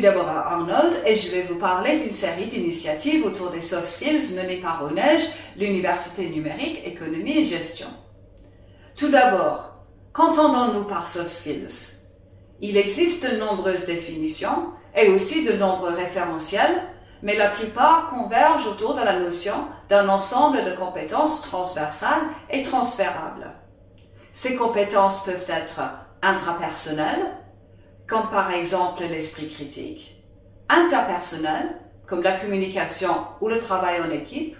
Deborah Arnold et je vais vous parler d'une série d'initiatives autour des soft skills menées par ONEJ, l'Université numérique, économie et gestion. Tout d'abord, qu'entendons-nous par soft skills? Il existe de nombreuses définitions et aussi de nombreux référentiels, mais la plupart convergent autour de la notion d'un ensemble de compétences transversales et transférables. Ces compétences peuvent être intrapersonnelles, comme par exemple l'esprit critique, interpersonnel, comme la communication ou le travail en équipe,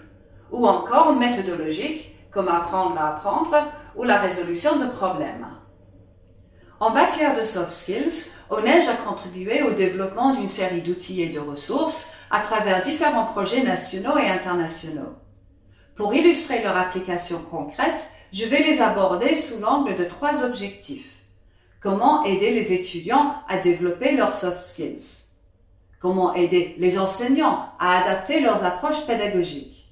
ou encore méthodologique, comme apprendre à apprendre ou la résolution de problèmes. En matière de soft skills, ONEJ a contribué au développement d'une série d'outils et de ressources à travers différents projets nationaux et internationaux. Pour illustrer leur application concrète, je vais les aborder sous l'angle de trois objectifs. Comment aider les étudiants à développer leurs soft skills? Comment aider les enseignants à adapter leurs approches pédagogiques?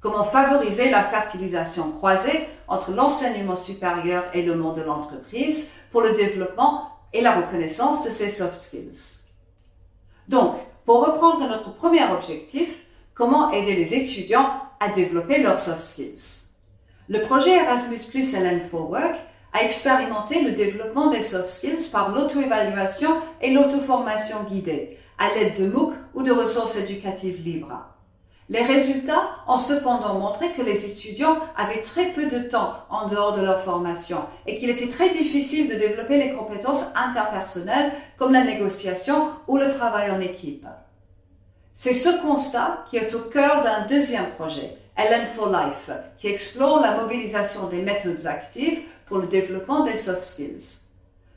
Comment favoriser la fertilisation croisée entre l'enseignement supérieur et le monde de l'entreprise pour le développement et la reconnaissance de ces soft skills? Donc, pour reprendre notre premier objectif, comment aider les étudiants à développer leurs soft skills? Le projet Erasmus Plus LN for Work à expérimenter le développement des soft skills par l'auto-évaluation et l'auto-formation guidée, à l'aide de MOOC ou de ressources éducatives libres. Les résultats ont cependant montré que les étudiants avaient très peu de temps en dehors de leur formation et qu'il était très difficile de développer les compétences interpersonnelles comme la négociation ou le travail en équipe. C'est ce constat qui est au cœur d'un deuxième projet, Ellen for Life, qui explore la mobilisation des méthodes actives pour le développement des soft skills.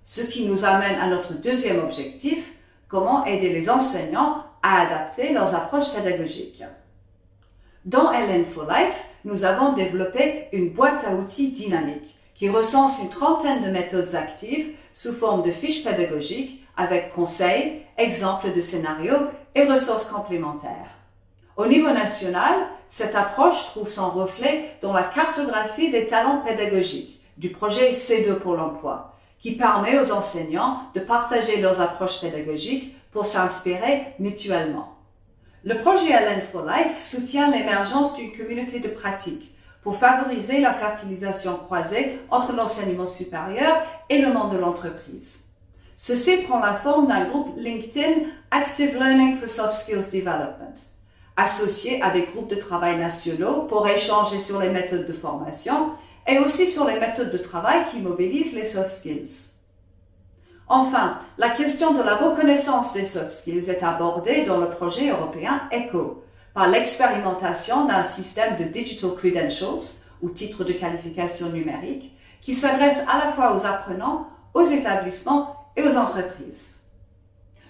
Ce qui nous amène à notre deuxième objectif, comment aider les enseignants à adapter leurs approches pédagogiques. Dans LN for Life, nous avons développé une boîte à outils dynamique qui recense une trentaine de méthodes actives sous forme de fiches pédagogiques avec conseils, exemples de scénarios et ressources complémentaires. Au niveau national, cette approche trouve son reflet dans la cartographie des talents pédagogiques du projet C2 pour l'emploi, qui permet aux enseignants de partager leurs approches pédagogiques pour s'inspirer mutuellement. Le projet Allen for Life soutient l'émergence d'une communauté de pratique pour favoriser la fertilisation croisée entre l'enseignement supérieur et le monde de l'entreprise. Ceci prend la forme d'un groupe LinkedIn Active Learning for Soft Skills Development, associé à des groupes de travail nationaux pour échanger sur les méthodes de formation et aussi sur les méthodes de travail qui mobilisent les soft skills. Enfin, la question de la reconnaissance des soft skills est abordée dans le projet européen ECHO par l'expérimentation d'un système de digital credentials ou titres de qualification numérique qui s'adresse à la fois aux apprenants, aux établissements et aux entreprises.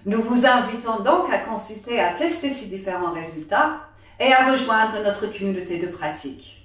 Nous vous invitons donc à consulter, à tester ces différents résultats et à rejoindre notre communauté de pratique.